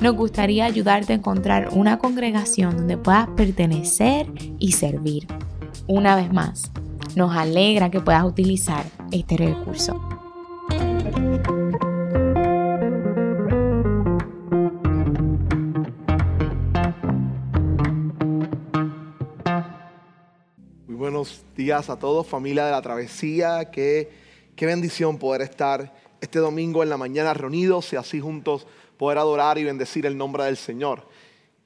nos gustaría ayudarte a encontrar una congregación donde puedas pertenecer y servir. Una vez más, nos alegra que puedas utilizar este recurso. buenos días a todos, familia de la travesía. Qué, qué bendición poder estar este domingo en la mañana reunidos y así juntos poder adorar y bendecir el nombre del Señor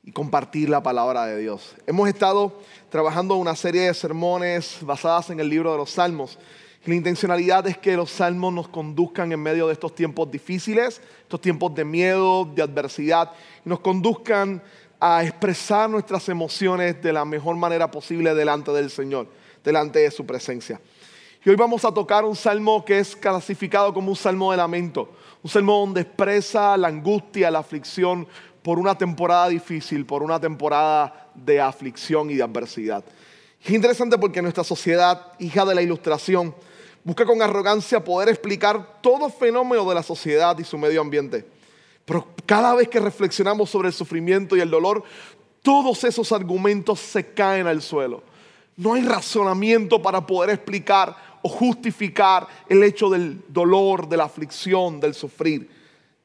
y compartir la palabra de Dios. Hemos estado trabajando una serie de sermones basadas en el libro de los Salmos. La intencionalidad es que los salmos nos conduzcan en medio de estos tiempos difíciles, estos tiempos de miedo, de adversidad, y nos conduzcan a expresar nuestras emociones de la mejor manera posible delante del Señor, delante de su presencia. Y hoy vamos a tocar un salmo que es clasificado como un salmo de lamento, un salmo donde expresa la angustia, la aflicción por una temporada difícil, por una temporada de aflicción y de adversidad. Es interesante porque nuestra sociedad, hija de la ilustración, busca con arrogancia poder explicar todo fenómeno de la sociedad y su medio ambiente. Pero cada vez que reflexionamos sobre el sufrimiento y el dolor, todos esos argumentos se caen al suelo. No hay razonamiento para poder explicar o justificar el hecho del dolor, de la aflicción, del sufrir,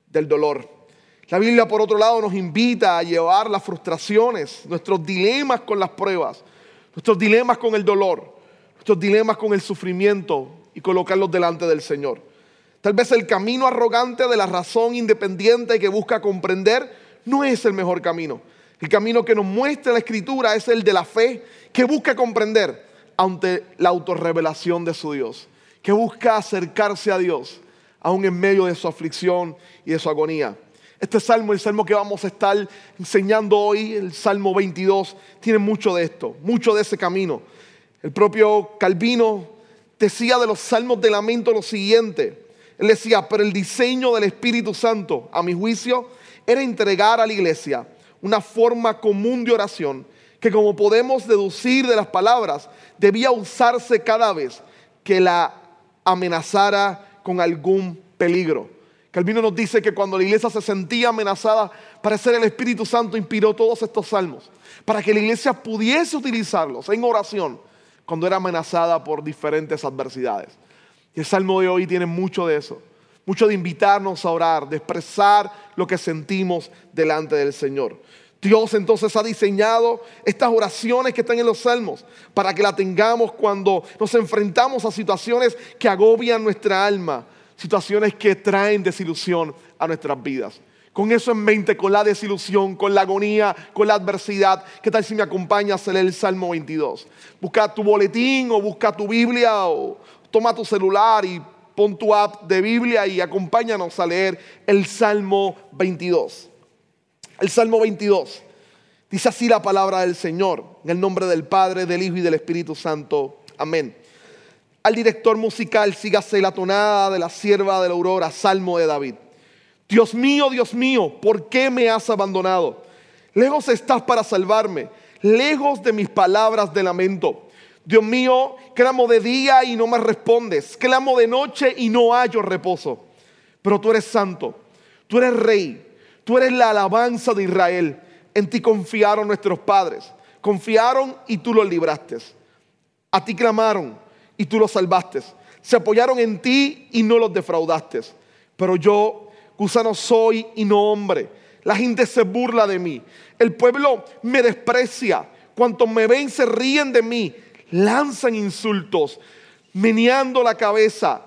del dolor. La Biblia, por otro lado, nos invita a llevar las frustraciones, nuestros dilemas con las pruebas, nuestros dilemas con el dolor, nuestros dilemas con el sufrimiento y colocarlos delante del Señor. Tal vez el camino arrogante de la razón independiente que busca comprender no es el mejor camino. El camino que nos muestra la escritura es el de la fe que busca comprender ante la autorrevelación de su Dios, que busca acercarse a Dios aún en medio de su aflicción y de su agonía. Este salmo, el salmo que vamos a estar enseñando hoy, el Salmo 22, tiene mucho de esto, mucho de ese camino. El propio Calvino decía de los salmos de lamento lo siguiente, él decía, pero el diseño del Espíritu Santo, a mi juicio, era entregar a la iglesia una forma común de oración que como podemos deducir de las palabras, debía usarse cada vez que la amenazara con algún peligro. Calvino nos dice que cuando la iglesia se sentía amenazada, ser el Espíritu Santo inspiró todos estos salmos, para que la iglesia pudiese utilizarlos en oración cuando era amenazada por diferentes adversidades. Y el salmo de hoy tiene mucho de eso, mucho de invitarnos a orar, de expresar lo que sentimos delante del Señor. Dios entonces ha diseñado estas oraciones que están en los salmos para que la tengamos cuando nos enfrentamos a situaciones que agobian nuestra alma, situaciones que traen desilusión a nuestras vidas. Con eso en mente, con la desilusión, con la agonía, con la adversidad, ¿qué tal si me acompañas a leer el Salmo 22? Busca tu boletín o busca tu Biblia o, toma tu celular y pon tu app de Biblia y acompáñanos a leer el Salmo 22. El Salmo 22. Dice así la palabra del Señor, en el nombre del Padre, del Hijo y del Espíritu Santo. Amén. Al director musical, sígase la tonada de la sierva de la aurora, Salmo de David. Dios mío, Dios mío, ¿por qué me has abandonado? Lejos estás para salvarme, lejos de mis palabras de lamento. Dios mío, clamo de día y no me respondes. Clamo de noche y no hallo reposo. Pero tú eres santo, tú eres rey, tú eres la alabanza de Israel. En ti confiaron nuestros padres. Confiaron y tú los libraste. A ti clamaron y tú los salvaste. Se apoyaron en ti y no los defraudaste. Pero yo, gusano soy y no hombre. La gente se burla de mí. El pueblo me desprecia. Cuantos me ven se ríen de mí lanzan insultos, meneando la cabeza.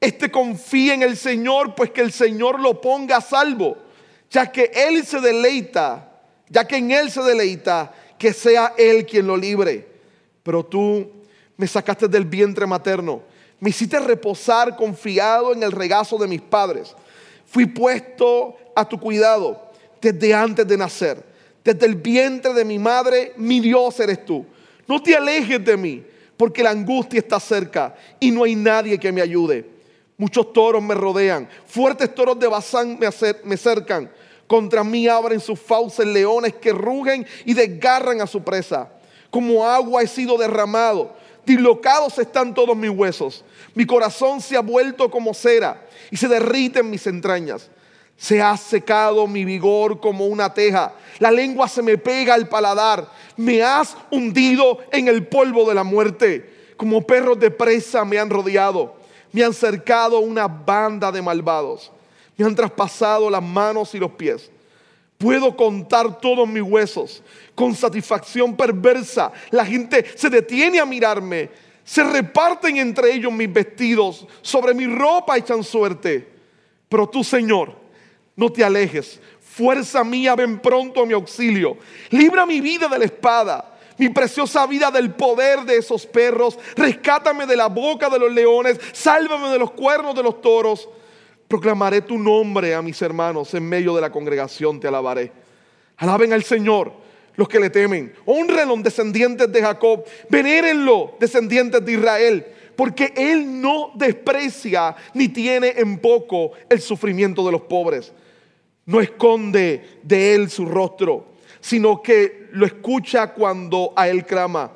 Este confía en el Señor, pues que el Señor lo ponga a salvo, ya que Él se deleita, ya que en Él se deleita, que sea Él quien lo libre. Pero tú me sacaste del vientre materno, me hiciste reposar confiado en el regazo de mis padres. Fui puesto a tu cuidado desde antes de nacer. Desde el vientre de mi madre, mi Dios eres tú. No te alejes de mí, porque la angustia está cerca y no hay nadie que me ayude. Muchos toros me rodean, fuertes toros de Bazán me, me cercan. Contra mí abren sus fauces leones que rugen y desgarran a su presa. Como agua he sido derramado, dislocados están todos mis huesos. Mi corazón se ha vuelto como cera y se derrite en mis entrañas. Se ha secado mi vigor como una teja. La lengua se me pega al paladar. Me has hundido en el polvo de la muerte. Como perros de presa me han rodeado. Me han cercado una banda de malvados. Me han traspasado las manos y los pies. Puedo contar todos mis huesos con satisfacción perversa. La gente se detiene a mirarme. Se reparten entre ellos mis vestidos. Sobre mi ropa echan suerte. Pero tú, Señor, no te alejes. Fuerza mía, ven pronto a mi auxilio. Libra mi vida de la espada, mi preciosa vida del poder de esos perros. Rescátame de la boca de los leones, sálvame de los cuernos de los toros. Proclamaré tu nombre a mis hermanos en medio de la congregación, te alabaré. Alaben al Señor los que le temen. Honrenlo, descendientes de Jacob. Venérenlo, descendientes de Israel. Porque Él no desprecia ni tiene en poco el sufrimiento de los pobres no esconde de él su rostro, sino que lo escucha cuando a él clama.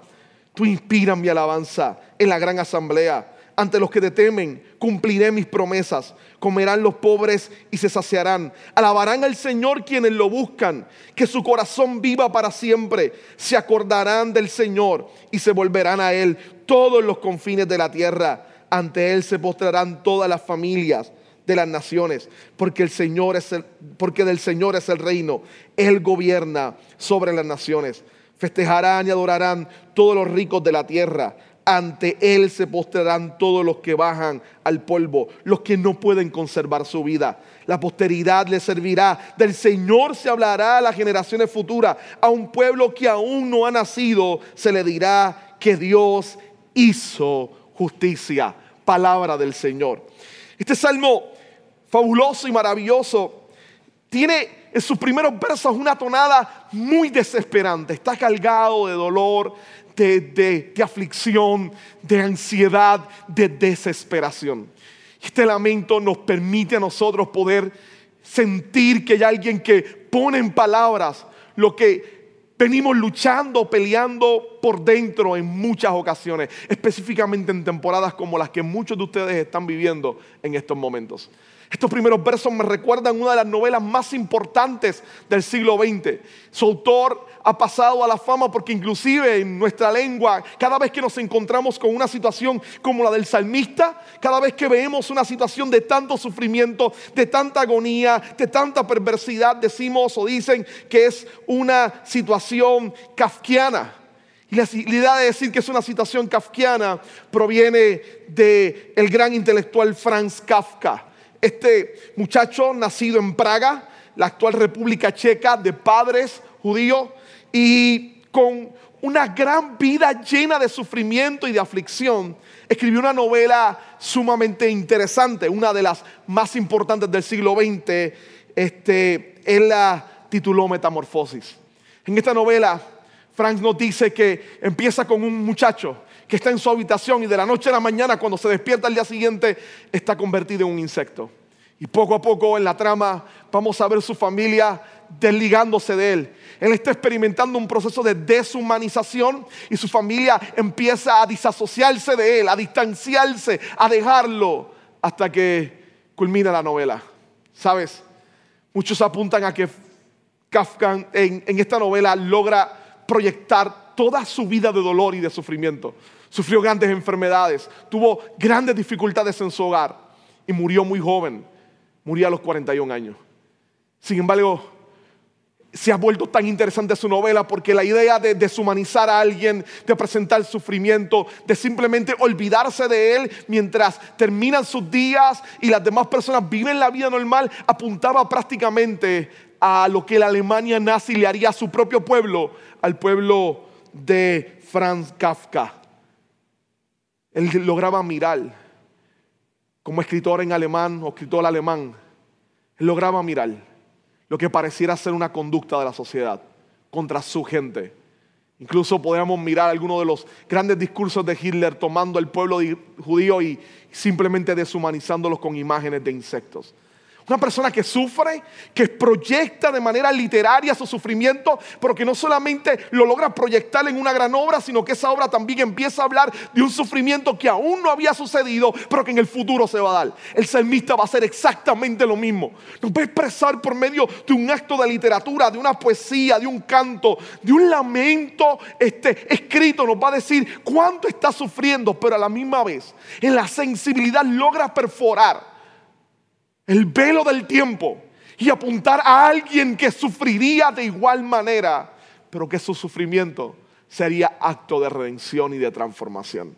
Tú inspiras mi alabanza en la gran asamblea. Ante los que te temen, cumpliré mis promesas. Comerán los pobres y se saciarán. Alabarán al Señor quienes lo buscan. Que su corazón viva para siempre. Se acordarán del Señor y se volverán a Él todos los confines de la tierra. Ante Él se postrarán todas las familias de las naciones, porque el Señor es el, porque del Señor es el reino. Él gobierna sobre las naciones. Festejarán y adorarán todos los ricos de la tierra. Ante Él se postrarán todos los que bajan al polvo, los que no pueden conservar su vida. La posteridad le servirá. Del Señor se hablará a las generaciones futuras. A un pueblo que aún no ha nacido se le dirá que Dios hizo justicia. Palabra del Señor. Este salmo fabuloso y maravilloso, tiene en sus primeros versos una tonada muy desesperante. Está cargado de dolor, de, de, aflicción, de ansiedad, de desesperación. Este lamento nos permite a nosotros poder sentir que hay alguien que pone en palabras lo que venimos luchando, peleando por dentro en muchas ocasiones, específicamente en temporadas como las que muchos de ustedes están viviendo en estos momentos. Estos primeros versos me recuerdan una de las novelas más importantes del siglo XX. Su autor ha pasado a la fama porque inclusive en nuestra lengua, cada vez que nos encontramos con una situación como la del salmista, cada vez que vemos una situación de tanto sufrimiento, de tanta agonía, de tanta perversidad, decimos o dicen que es una situación kafkiana. Y la idea de decir que es una situación kafkiana proviene del el gran intelectual Franz Kafka este muchacho nacido en Praga, la actual República Checa, de padres judíos y con una gran vida llena de sufrimiento y de aflicción, escribió una novela sumamente interesante, una de las más importantes del siglo XX. Este, él la tituló Metamorfosis. En esta novela, Frank nos dice que empieza con un muchacho que está en su habitación y de la noche a la mañana cuando se despierta al día siguiente está convertido en un insecto. Y poco a poco en la trama vamos a ver su familia desligándose de él. Él está experimentando un proceso de deshumanización y su familia empieza a disasociarse de él, a distanciarse, a dejarlo hasta que culmina la novela. ¿Sabes? Muchos apuntan a que Kafka en, en esta novela logra proyectar toda su vida de dolor y de sufrimiento. Sufrió grandes enfermedades, tuvo grandes dificultades en su hogar y murió muy joven. Murió a los 41 años. Sin embargo, se ha vuelto tan interesante su novela porque la idea de deshumanizar a alguien, de presentar sufrimiento, de simplemente olvidarse de él mientras terminan sus días y las demás personas viven la vida normal, apuntaba prácticamente a lo que la Alemania nazi le haría a su propio pueblo, al pueblo de Franz Kafka. Él lograba mirar como escritor en alemán o escritor alemán, lograba mirar lo que pareciera ser una conducta de la sociedad contra su gente. Incluso podríamos mirar algunos de los grandes discursos de Hitler tomando al pueblo judío y simplemente deshumanizándolos con imágenes de insectos. Una persona que sufre, que proyecta de manera literaria su sufrimiento, pero que no solamente lo logra proyectar en una gran obra, sino que esa obra también empieza a hablar de un sufrimiento que aún no había sucedido, pero que en el futuro se va a dar. El salmista va a hacer exactamente lo mismo. Nos va a expresar por medio de un acto de literatura, de una poesía, de un canto, de un lamento este, escrito. Nos va a decir cuánto está sufriendo, pero a la misma vez en la sensibilidad logra perforar el velo del tiempo y apuntar a alguien que sufriría de igual manera, pero que su sufrimiento sería acto de redención y de transformación.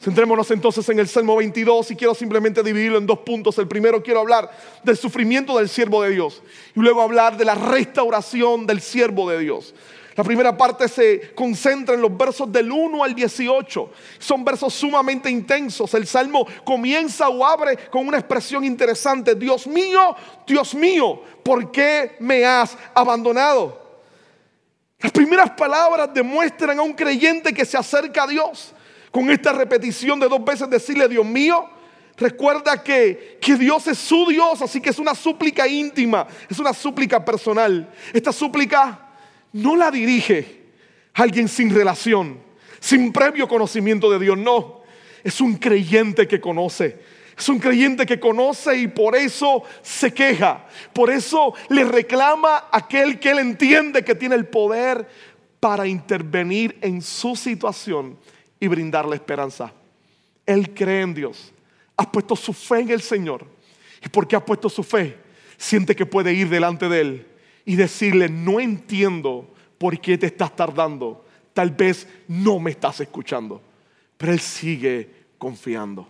Centrémonos entonces en el Salmo 22 y quiero simplemente dividirlo en dos puntos. El primero quiero hablar del sufrimiento del siervo de Dios y luego hablar de la restauración del siervo de Dios. La primera parte se concentra en los versos del 1 al 18. Son versos sumamente intensos. El salmo comienza o abre con una expresión interesante. Dios mío, Dios mío, ¿por qué me has abandonado? Las primeras palabras demuestran a un creyente que se acerca a Dios. Con esta repetición de dos veces decirle, Dios mío, Recuerda que, que, Dios es su Dios, así que es una súplica íntima, es una súplica personal. Esta súplica no la dirige alguien sin relación, sin previo conocimiento de Dios, no. Es un creyente que conoce. Es un creyente que conoce y por eso se queja. Por eso le reclama a aquel que él entiende que tiene el poder para intervenir en su situación y brindarle esperanza. Él cree en Dios. Ha puesto su fe en el Señor. Y porque ha puesto su fe, siente que puede ir delante de Él y decirle, no entiendo por qué te estás tardando. Tal vez no me estás escuchando. Pero Él sigue confiando.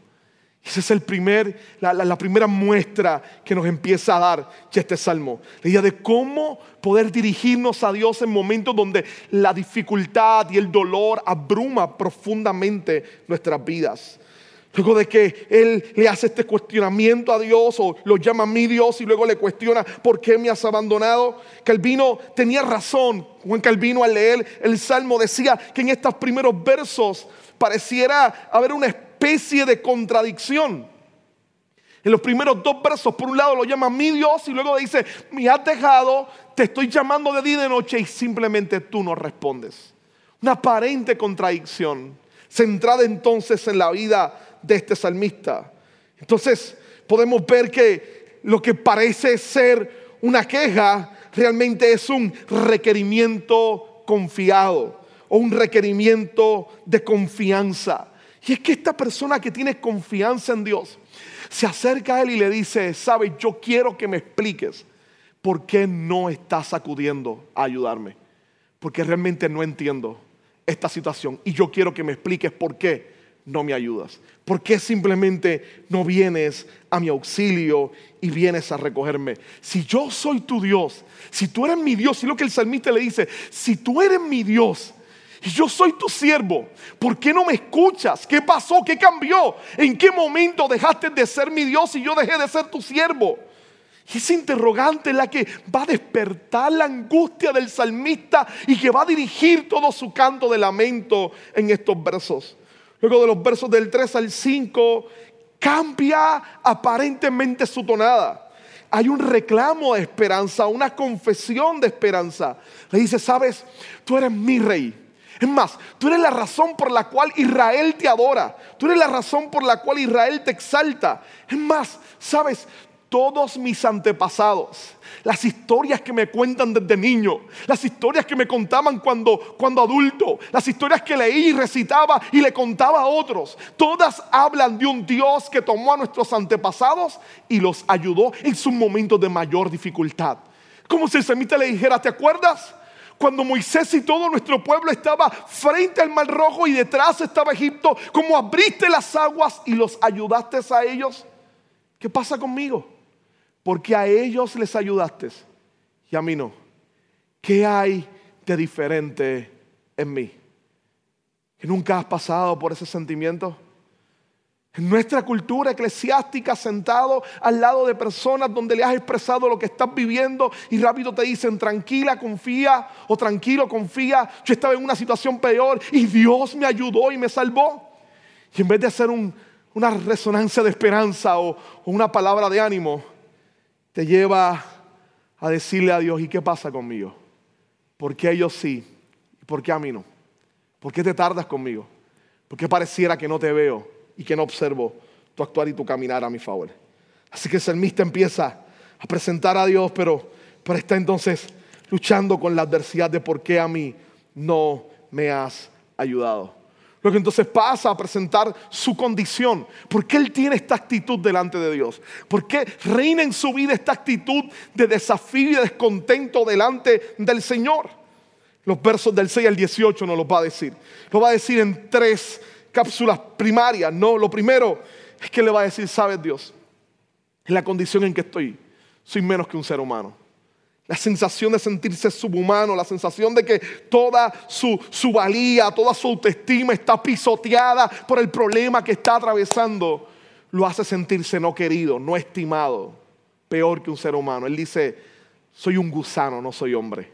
Esa es el primer, la, primera muestra que nos empieza a dar este salmo. La idea de cómo poder dirigirnos a Dios en momentos donde la dificultad y el dolor abruma profundamente nuestras vidas. Luego de que él le hace este cuestionamiento a Dios o lo llama mi Dios y luego le cuestiona por qué me has abandonado, Calvino tenía razón. Juan Calvino al leer el Salmo decía que en estos primeros versos pareciera haber una especie de contradicción. En los primeros dos versos, por un lado lo llama mi Dios y luego dice, me has dejado, te estoy llamando de día y de noche y simplemente tú no respondes. Una aparente contradicción, centrada entonces en la vida de este salmista. Entonces podemos ver que lo que parece ser una queja realmente es un requerimiento confiado o un requerimiento de confianza. Y es que esta persona que tiene confianza en Dios se acerca a él y le dice, sabes, yo quiero que me expliques por qué no estás acudiendo a ayudarme. Porque realmente no entiendo esta situación y yo quiero que me expliques por qué no me ayudas? ¿Por qué simplemente no vienes a mi auxilio y vienes a recogerme? Si yo soy tu Dios, si tú eres mi Dios, y lo que el salmista le dice, si tú eres mi Dios y yo soy tu siervo, ¿por qué no me escuchas? ¿Qué pasó? ¿Qué cambió? ¿En qué momento dejaste de ser mi Dios y yo dejé de ser tu siervo? Y esa interrogante es la que va a despertar la angustia del salmista y que va a dirigir todo su canto de lamento en estos versos. Luego de los versos del 3 al 5, cambia aparentemente su tonada. Hay un reclamo de esperanza, una confesión de esperanza. Le dice, sabes, tú eres mi rey. Es más, tú eres la razón por la cual Israel te adora. Tú eres la razón por la cual Israel te exalta. Es más, sabes, todos mis antepasados, las historias que me cuentan desde niño, las historias que me contaban cuando, cuando adulto, las historias que leí y recitaba y le contaba a otros, todas hablan de un Dios que tomó a nuestros antepasados y los ayudó en sus momentos de mayor dificultad. Como si el semita le dijera, ¿te acuerdas? Cuando Moisés y todo nuestro pueblo estaba frente al mar rojo y detrás estaba Egipto, como abriste las aguas y los ayudaste a ellos. ¿Qué pasa conmigo? Porque a ellos les ayudaste y a mí no. ¿Qué hay de diferente en mí? ¿Que nunca has pasado por ese sentimiento? En nuestra cultura eclesiástica, sentado al lado de personas donde le has expresado lo que estás viviendo y rápido te dicen, tranquila, confía, o tranquilo, confía, yo estaba en una situación peor y Dios me ayudó y me salvó. Y en vez de hacer una resonancia de esperanza o, o una palabra de ánimo, te lleva a decirle a Dios, ¿y qué pasa conmigo? ¿Por qué ellos sí? ¿Y por qué a mí no? ¿Por qué te tardas conmigo? ¿Por qué pareciera que no te veo y que no observo tu actuar y tu caminar a mi favor? Así que el salmista empieza a presentar a Dios, pero, pero está entonces luchando con la adversidad de por qué a mí no me has ayudado. Lo que entonces pasa a presentar su condición. ¿Por qué él tiene esta actitud delante de Dios? ¿Por qué reina en su vida esta actitud de desafío y descontento delante del Señor? Los versos del 6 al 18 nos lo va a decir. Lo va a decir en tres cápsulas primarias. No, lo primero es que le va a decir, sabes Dios, en la condición en que estoy, soy menos que un ser humano. La sensación de sentirse subhumano, la sensación de que toda su, su, valía, toda su autoestima está pisoteada por el problema que está atravesando, lo hace sentirse no querido, no estimado, peor que un ser humano. Él dice, soy un gusano, no soy hombre.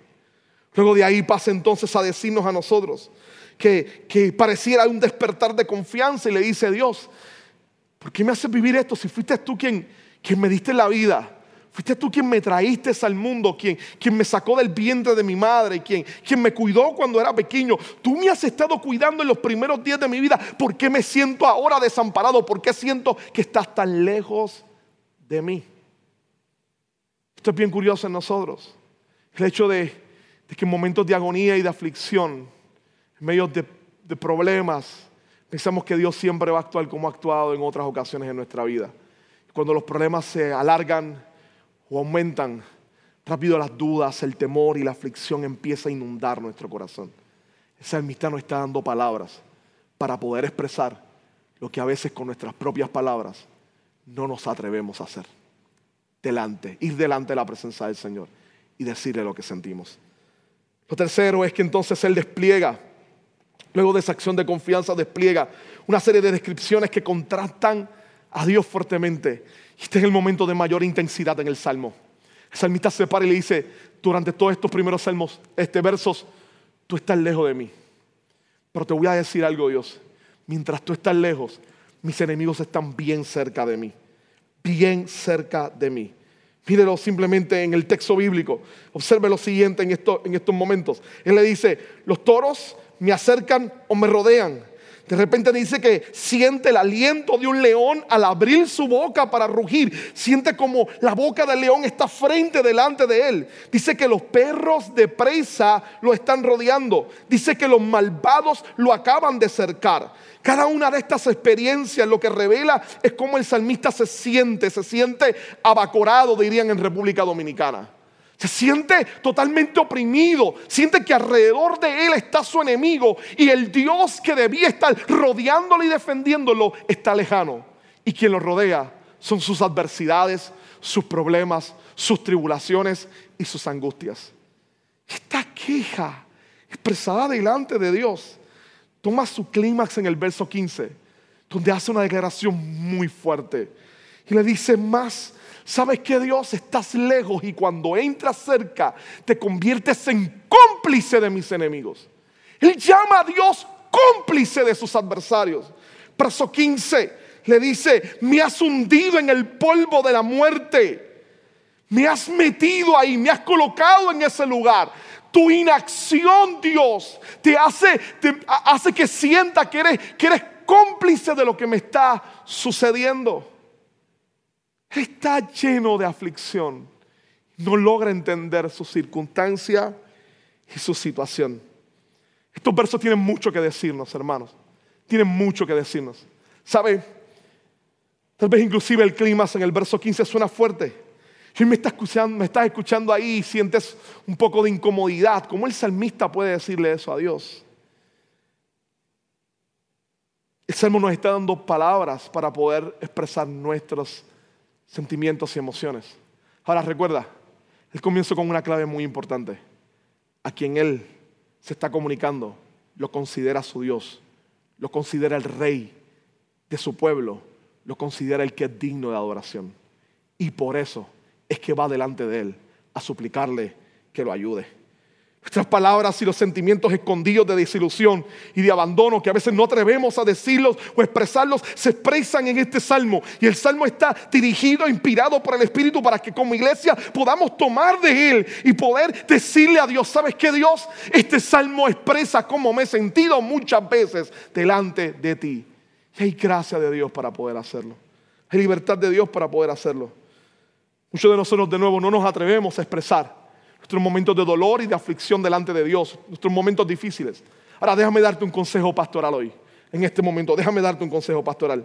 Luego de ahí pasa entonces a decirnos a nosotros que, que pareciera un despertar de confianza y le dice Dios, ¿por qué me haces vivir esto si fuiste tú quien, quien me diste la vida? Fuiste tú quien me traíste al mundo, quien, quien me sacó del vientre de mi madre, quien, quien me cuidó cuando era pequeño. Tú me has estado cuidando en los primeros días de mi vida. ¿Por qué me siento ahora desamparado? ¿Por qué siento que estás tan lejos de mí? Esto es bien curioso en nosotros. El hecho de, que en momentos de agonía y de aflicción, en medio de problemas, pensamos que Dios siempre va a actuar como ha actuado en otras ocasiones en nuestra vida. Cuando los problemas se alargan, o aumentan, rápido las dudas, el temor y la aflicción empieza a inundar nuestro corazón. El salmista nos está dando palabras para poder expresar lo que a veces con nuestras propias palabras no nos atrevemos a hacer. Delante, ir delante de la presencia del Señor y decirle lo que sentimos. Lo tercero es que entonces Él despliega, luego de esa acción de confianza, despliega una serie de descripciones que contrastan a Dios fuertemente este es el momento de mayor intensidad en el salmo. El salmista se para y le dice, durante todos estos primeros salmos, este versos, tú estás lejos de mí. Pero te voy a decir algo, Dios. Mientras tú estás lejos, mis enemigos están bien cerca de mí. Bien cerca de mí. Mírelo simplemente en el texto bíblico. Observe lo siguiente en, en estos momentos. Él le dice, los toros me acercan o me rodean. De repente dice que siente el aliento de un león al abrir su boca para rugir. Siente como la boca del león está frente delante de él. Dice que los perros de presa lo están rodeando. Dice que los malvados lo acaban de cercar. Cada una de estas experiencias lo que revela es cómo el salmista se siente, se siente abacorado, dirían en República Dominicana. Se siente totalmente oprimido, siente que alrededor de él está su enemigo y el Dios que debía estar rodeándolo y defendiéndolo está lejano. Y quien lo rodea son sus adversidades, sus problemas, sus tribulaciones y sus angustias. Esta queja expresada delante de Dios toma su clímax en el verso 15, donde hace una declaración muy fuerte y le dice más ¿Sabes que Dios? Estás lejos y cuando entras cerca te conviertes en cómplice de mis enemigos. Él llama a Dios cómplice de sus adversarios. Verso 15 le dice, me has hundido en el polvo de la muerte. Me has metido ahí, me has colocado en ese lugar. Tu inacción, Dios, te hace, te hace que sienta que eres, que eres cómplice de lo que me está sucediendo está lleno de aflicción. No logra entender su circunstancia y su situación. Estos versos tienen mucho que decirnos, hermanos. Tienen mucho que decirnos. ¿Sabe? Tal vez inclusive el clima en el verso 15 suena fuerte. Y me, está escuchando, me estás escuchando ahí y sientes un poco de incomodidad. ¿Cómo el salmista puede decirle eso a Dios? El salmo nos está dando palabras para poder expresar nuestros sentimientos y emociones. Ahora recuerda, él comienza con una clave muy importante. A quien él se está comunicando, lo considera su Dios, lo considera el rey de su pueblo lo considera el que es digno de adoración. Y por eso es que va delante de Él a suplicarle que lo ayude. Nuestras palabras y los sentimientos escondidos de desilusión y de abandono que a veces no atrevemos a decirlos o expresarlos se expresan en este salmo. Y el salmo está dirigido, inspirado por el Espíritu para que como iglesia podamos tomar de él y poder decirle a Dios, ¿sabes qué Dios? Este salmo expresa cómo me he sentido muchas veces delante de ti. Y hay gracia de Dios para poder hacerlo. Hay libertad de Dios para poder hacerlo. Muchos de nosotros de nuevo no nos atrevemos a expresar nuestros momentos de dolor y de aflicción delante de Dios, nuestros momentos difíciles. Ahora déjame darte un consejo pastoral hoy, en este momento, déjame darte un consejo pastoral.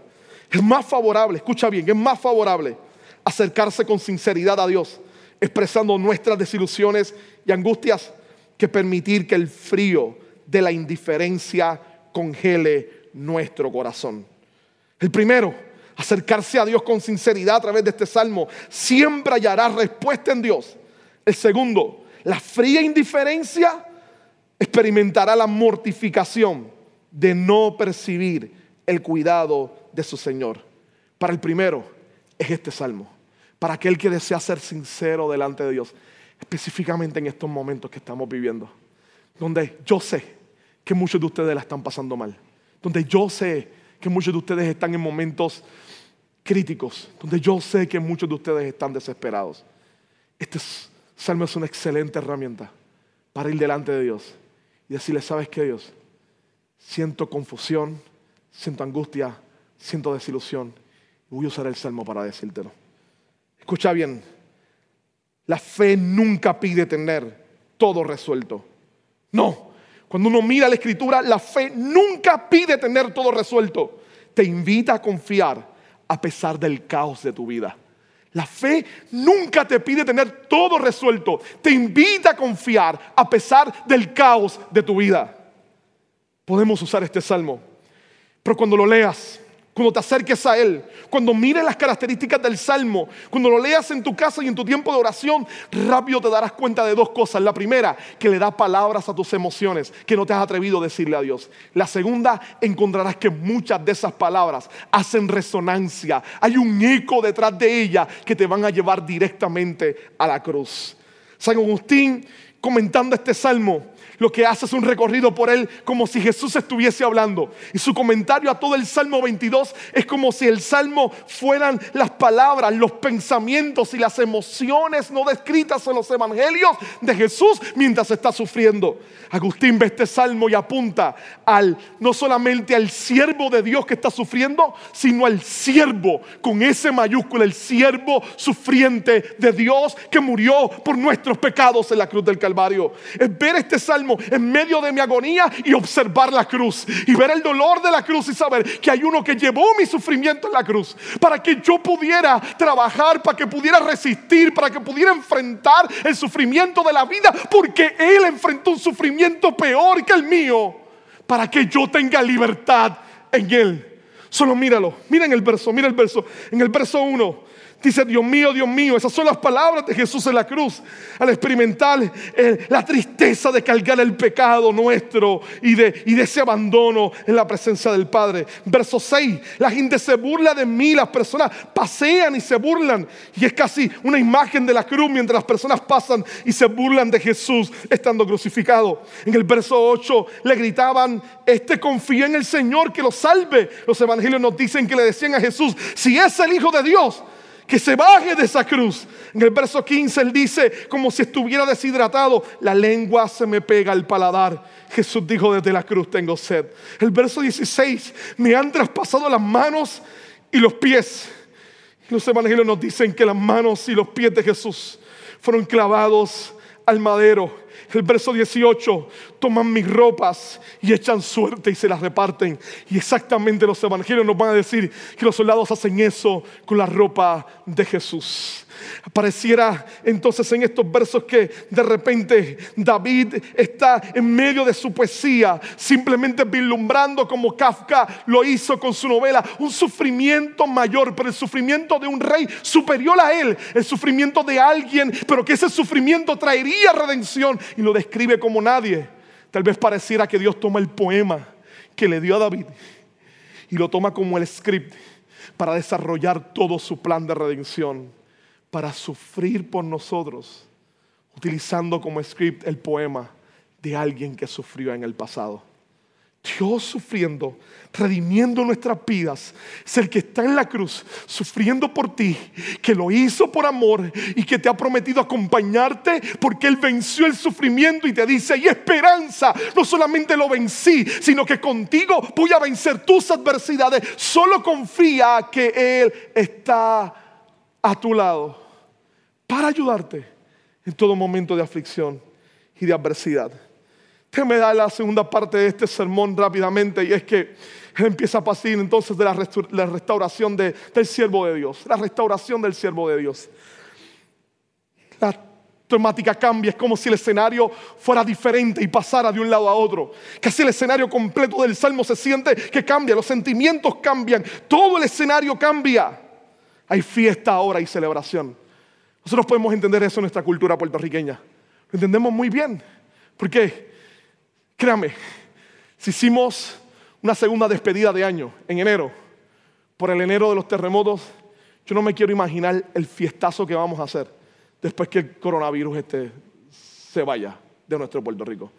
Es más favorable, escucha bien, es más favorable acercarse con sinceridad a Dios, expresando nuestras desilusiones y angustias, que permitir que el frío de la indiferencia congele nuestro corazón. El primero, acercarse a Dios con sinceridad a través de este salmo, siempre hallará respuesta en Dios el segundo, la fría indiferencia experimentará la mortificación de no percibir el cuidado de su Señor. Para el primero es este salmo. Para aquel que desea ser sincero delante de Dios, específicamente en estos momentos que estamos viviendo, donde yo sé que muchos de ustedes la están pasando mal, donde yo sé que muchos de ustedes están en momentos críticos, donde yo sé que muchos de ustedes están desesperados. Este es Salmo es una excelente herramienta para ir delante de Dios y decirle, ¿sabes qué Dios? Siento confusión, siento angustia, siento desilusión. voy a usar el Salmo para decírtelo. Escucha bien, la fe nunca pide tener todo resuelto. No, cuando uno mira la escritura, la fe nunca pide tener todo resuelto. Te invita a confiar a pesar del caos de tu vida. La fe nunca te pide tener todo resuelto. Te invita a confiar a pesar del caos de tu vida. Podemos usar este salmo. Pero cuando lo leas, cuando te acerques a Él, cuando mires las características del Salmo, cuando lo leas en tu casa y en tu tiempo de oración, rápido te darás cuenta de dos cosas. La primera, que le da palabras a tus emociones que no te has atrevido a decirle a Dios. La segunda, encontrarás que muchas de esas palabras hacen resonancia. Hay un eco detrás de ellas que te van a llevar directamente a la cruz. San Agustín, comentando este Salmo, lo que hace es un recorrido por él como si Jesús estuviese hablando. Y su comentario a todo el Salmo 22 es como si el Salmo fueran las palabras, los pensamientos y las emociones no descritas en los evangelios de Jesús mientras está sufriendo. Agustín ve este salmo y apunta al no solamente al siervo de Dios que está sufriendo, sino al siervo con ese mayúscula, el siervo sufriente de Dios que murió por nuestros pecados en la cruz del Calvario. Es ver este salmo en medio de mi agonía y observar la cruz y ver el dolor de la cruz y saber que hay uno que llevó mi sufrimiento en la cruz para que yo pudiera trabajar, para que pudiera resistir, para que pudiera enfrentar el sufrimiento de la vida, porque Él enfrentó un sufrimiento peor que el mío, para que yo tenga libertad en Él. Solo míralo, miren el verso, mira el verso. En el verso 1 Dice, Dios mío, Dios mío, esas son las palabras de Jesús en la cruz. Al experimentar la tristeza de cargar el pecado nuestro y de, y de ese abandono en la presencia del Padre. Verso 6, la gente se burla de mí, las personas pasean y se burlan. Y es casi una imagen de la cruz mientras las personas pasan y se burlan de Jesús estando crucificado. En el verso 8 le gritaban, este confía en el Señor que lo salve. Los evangelios nos dicen que le decían a Jesús, si es el Hijo de Dios, que se baje de esa cruz. En el verso 15 él dice, como si estuviera deshidratado, la lengua se me pega al paladar. Jesús dijo, desde la cruz tengo sed. El verso 16, me han traspasado las manos y los pies. Los evangelios nos dicen que las manos y los pies de Jesús fueron clavados al madero el verso 18, toman mis ropas y echan suerte y se las reparten. Y exactamente los evangelios nos van a decir que los soldados hacen eso con la ropa de Jesús. Pareciera entonces en estos versos que de repente David está en medio de su poesía, simplemente vislumbrando como Kafka lo hizo con su novela, un sufrimiento mayor, pero el sufrimiento de un rey superior a él, el sufrimiento de alguien, pero que ese sufrimiento traería redención y lo describe como nadie. Tal vez pareciera que Dios toma el poema que le dio a David y lo toma como el script para desarrollar todo su plan de redención, para sufrir por nosotros, utilizando como script el poema de alguien que sufrió en el pasado. Dios sufriendo, redimiendo nuestras vidas, es el que está en la cruz, sufriendo por ti, que lo hizo por amor y que te ha prometido acompañarte porque Él venció el sufrimiento y te dice, y esperanza, no solamente lo vencí, sino que contigo voy a vencer tus adversidades. Solo confía que Él está a tu lado para ayudarte en todo momento de aflicción y de adversidad. Déjame dar la segunda parte de este sermón rápidamente y es que él empieza a pasar entonces de la, restauración del siervo de Dios, la restauración del siervo de Dios. La temática cambia, es como si el escenario fuera diferente y pasara de un lado a otro. Casi el escenario completo del salmo se siente que cambia, los sentimientos cambian, todo el escenario cambia. Hay fiesta ahora y celebración. Nosotros podemos entender eso en nuestra cultura puertorriqueña. Lo entendemos muy bien. ¿Por qué? Créame, si hicimos una segunda despedida de año en enero, por el enero de los terremotos, yo no me quiero imaginar el fiestazo que vamos a hacer después que el coronavirus este se vaya de nuestro Puerto Rico.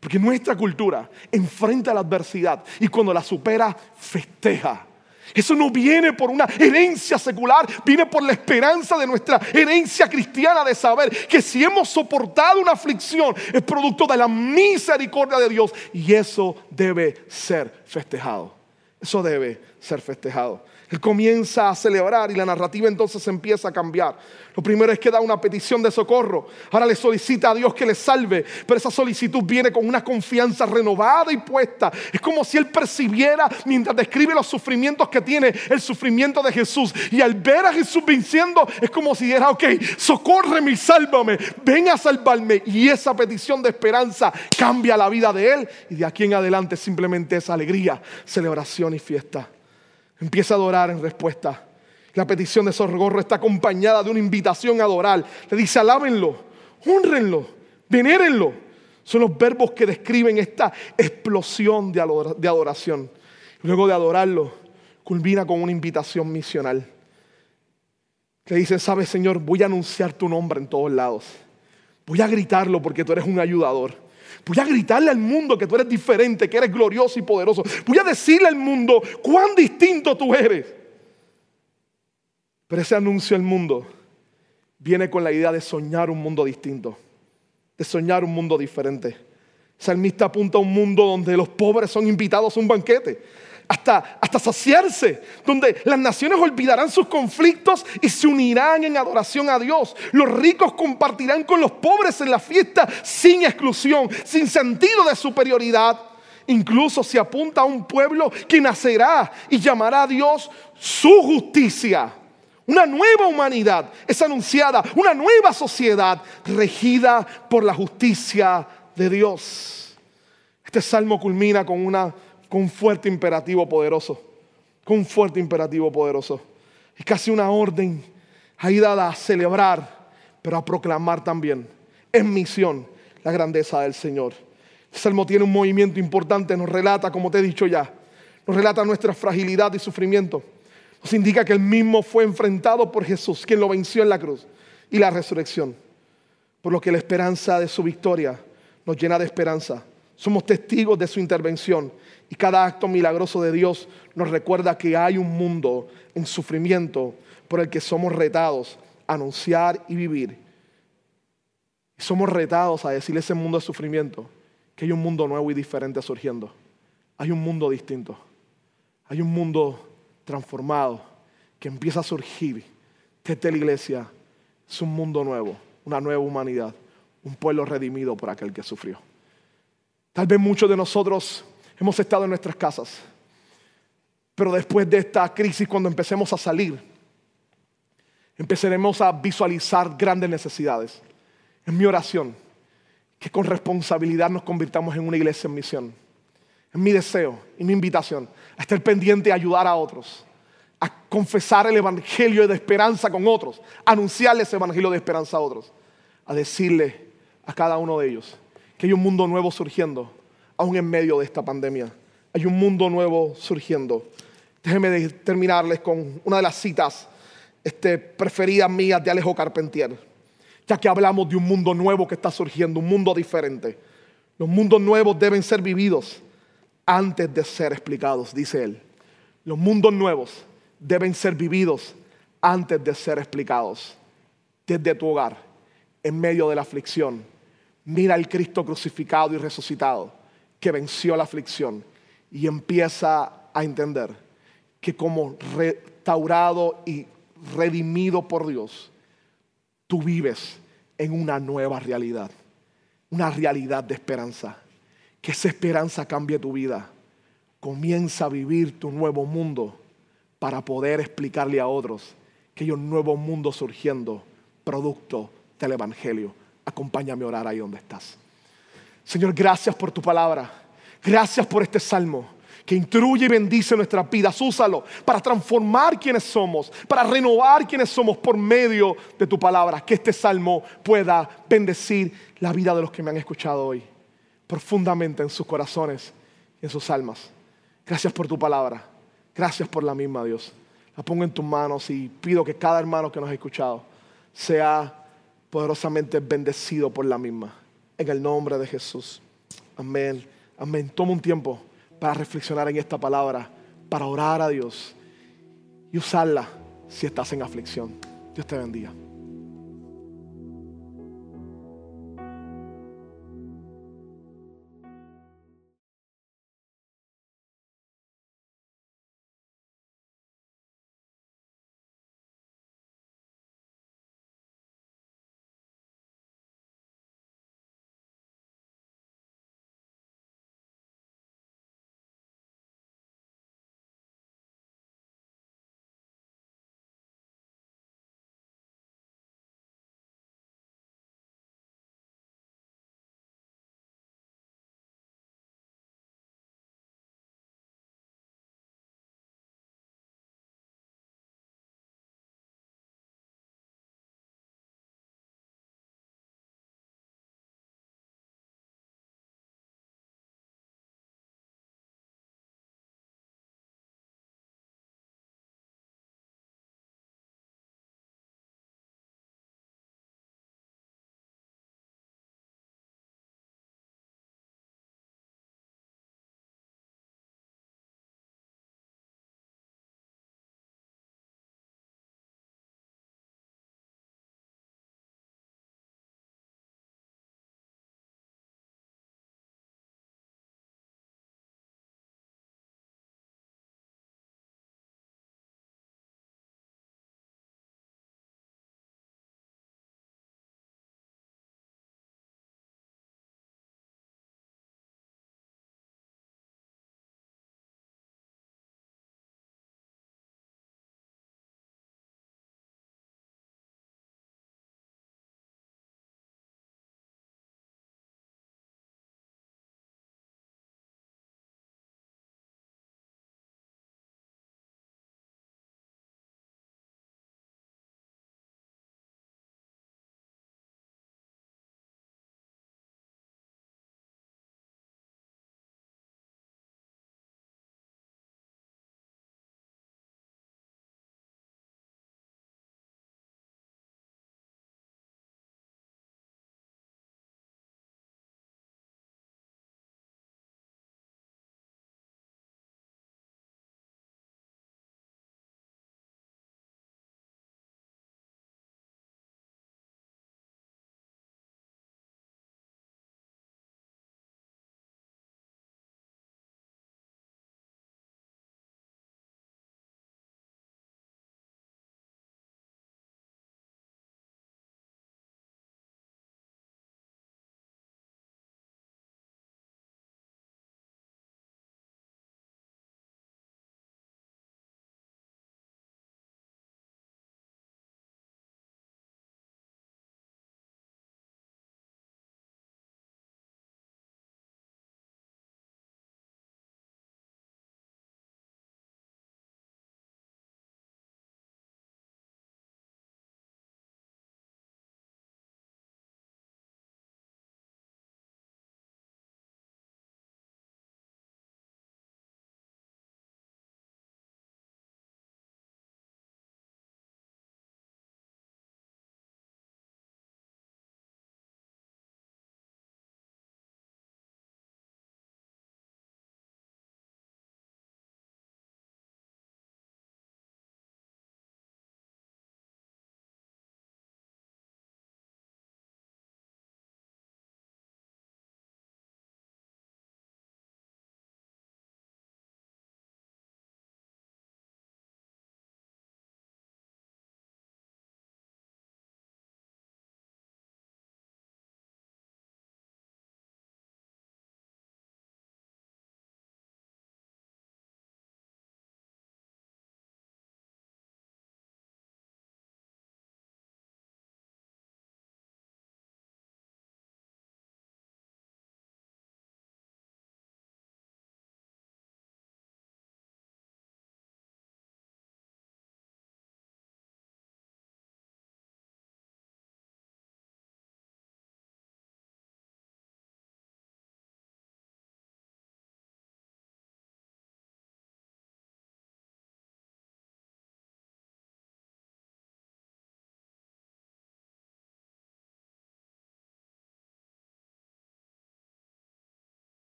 Porque nuestra cultura enfrenta la adversidad y cuando la supera, festeja. Eso no viene por una herencia secular, viene por la esperanza de nuestra herencia cristiana de saber que si hemos soportado una aflicción es producto de la misericordia de Dios y eso debe ser festejado. Eso debe ser festejado. Él comienza a celebrar y la narrativa entonces empieza a cambiar. Lo primero es que da una petición de socorro. Ahora le solicita a Dios que le salve, pero esa solicitud viene con una confianza renovada y puesta. Es como si él percibiera mientras describe los sufrimientos que tiene, el sufrimiento de Jesús. Y al ver a Jesús venciendo, es como si dijera, ok, socórreme y sálvame, ven a salvarme. Y esa petición de esperanza cambia la vida de él. Y de aquí en adelante simplemente es alegría, celebración y fiesta. Empieza a adorar en respuesta. La petición de socorro está acompañada de una invitación a adorar. Le dice, alábenlo, honrenlo, venérenlo. Son los verbos que describen esta explosión de adoración. Luego de adorarlo, culmina con una invitación misional. Le dice, sabes Señor, voy a anunciar tu nombre en todos lados. Voy a gritarlo porque tú eres un ayudador. Voy a gritarle al mundo que tú eres diferente, que eres glorioso y poderoso. Voy a decirle al mundo cuán distinto tú eres. Pero ese anuncio al mundo viene con la idea de soñar un mundo distinto, de soñar un mundo diferente. El salmista apunta a un mundo donde los pobres son invitados a un banquete, hasta, hasta saciarse, donde las naciones olvidarán sus conflictos y se unirán en adoración a Dios. Los ricos compartirán con los pobres en la fiesta sin exclusión, sin sentido de superioridad. Incluso se apunta a un pueblo que nacerá y llamará a Dios su justicia. Una nueva humanidad es anunciada, una nueva sociedad regida por la justicia de Dios. Este salmo culmina con, una, con un fuerte imperativo poderoso, con un fuerte imperativo poderoso. Es casi una orden ahí dada a celebrar, pero a proclamar también en misión la grandeza del Señor. El salmo tiene un movimiento importante, nos relata, como te he dicho ya, nos relata nuestra fragilidad y sufrimiento nos indica que el mismo fue enfrentado por Jesús, quien lo venció en la cruz y la resurrección. Por lo que la esperanza de su victoria nos llena de esperanza. Somos testigos de su intervención y cada acto milagroso de Dios nos recuerda que hay un mundo en sufrimiento por el que somos retados a anunciar y vivir. Y somos retados a decirle ese mundo de sufrimiento que hay un mundo nuevo y diferente surgiendo. Hay un mundo distinto. Hay un mundo transformado que empieza a surgir desde la iglesia es un mundo nuevo, una nueva humanidad, un pueblo redimido por aquel que sufrió. Tal vez muchos de nosotros hemos estado en nuestras casas, pero después de esta crisis, cuando empecemos a salir, empezaremos a visualizar grandes necesidades. Es mi oración que con responsabilidad nos convirtamos en una iglesia en misión es mi deseo y mi invitación a estar pendiente y ayudar a otros, a confesar el evangelio de esperanza con otros, a anunciarles el evangelio de esperanza a otros, a decirle a cada uno de ellos que hay un mundo nuevo surgiendo, aún en medio de esta pandemia. Hay un mundo nuevo surgiendo Déjenme terminarles con una de las citas este, preferidas mías de Alejo Carpentier, ya que hablamos de un mundo nuevo que está surgiendo, un mundo diferente. Los mundos nuevos deben ser vividos antes de ser explicados, dice él. Los mundos nuevos deben ser vividos antes de ser explicados. Desde tu hogar, en medio de la aflicción, mira al Cristo crucificado y resucitado, que venció la aflicción y empieza a entender que como restaurado y redimido por Dios, tú vives en una nueva realidad, una realidad de esperanza. Que esa esperanza cambie tu vida. Comienza a vivir tu nuevo mundo para poder explicarle a otros que hay un nuevo mundo surgiendo, producto del Evangelio. Acompáñame a orar ahí donde estás. Señor, gracias por tu palabra. Gracias por este salmo que instruye y bendice nuestras vidas. Úsalo para transformar quienes somos, para renovar quienes somos por medio de tu palabra. Que este salmo pueda bendecir la vida de los que me han escuchado hoy profundamente en sus corazones y en sus almas. Gracias por tu palabra. Gracias por la misma, Dios. La pongo en tus manos y pido que cada hermano que nos ha escuchado sea poderosamente bendecido por la misma. En el nombre de Jesús. Amén. Amén. Toma un tiempo para reflexionar en esta palabra, para orar a Dios y usarla si estás en aflicción. Dios te bendiga.